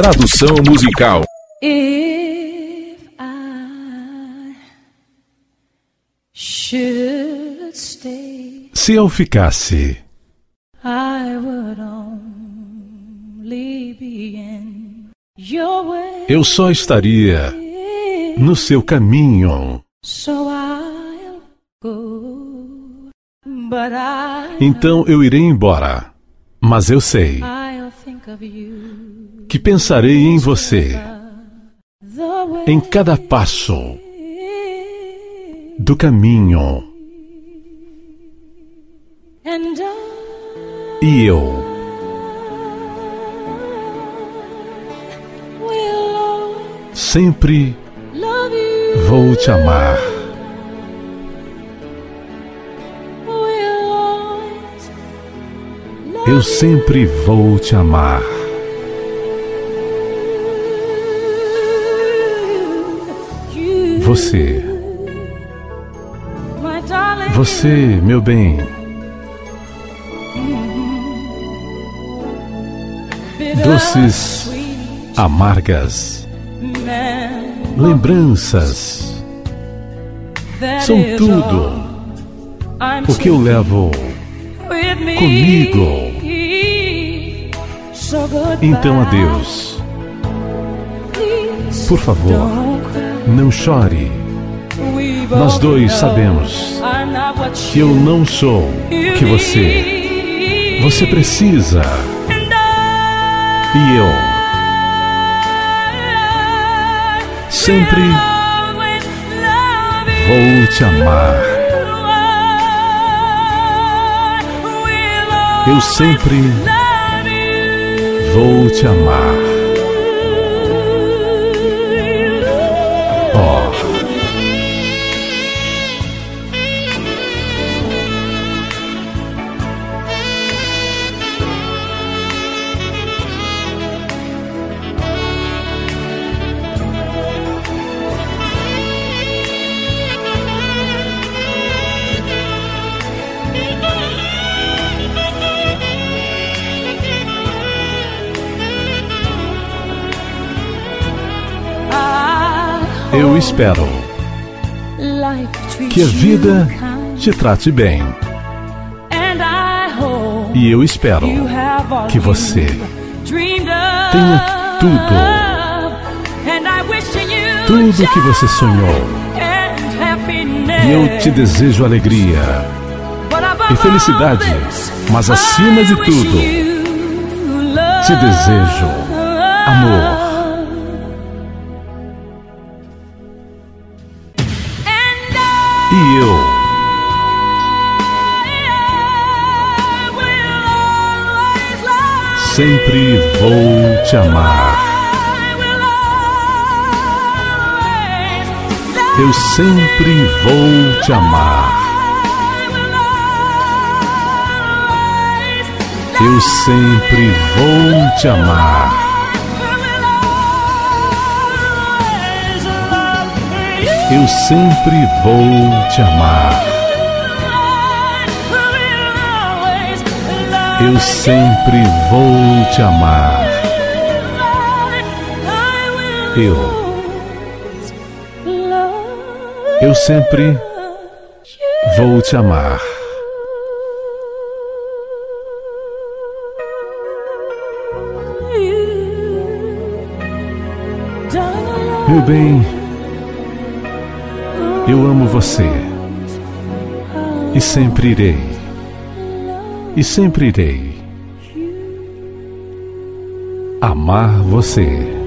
Tradução musical. If I should stay, Se eu ficasse, I would only be in your way. eu só estaria no seu caminho. So I'll go, but I Então eu irei embora. Mas eu sei I'll think of you que pensarei em você em cada passo do caminho. E eu sempre vou te amar. Eu sempre vou te amar. Você, você, meu bem, doces, amargas, lembranças são tudo o que eu levo comigo. Então, adeus. Por favor. Não chore. Nós dois sabemos que eu não sou que você, você precisa. E eu sempre vou te amar. Eu sempre vou te amar. Eu espero que a vida te trate bem. E eu espero que você tenha tudo. Tudo que você sonhou. E eu te desejo alegria e felicidade, mas acima de tudo, te desejo amor. E eu sempre vou te amar. Eu sempre vou te amar. Eu sempre vou te amar. Eu sempre vou te amar. Eu sempre vou te amar. Eu. Eu sempre vou te amar. Meu bem, eu amo você. E sempre irei. E sempre irei amar você.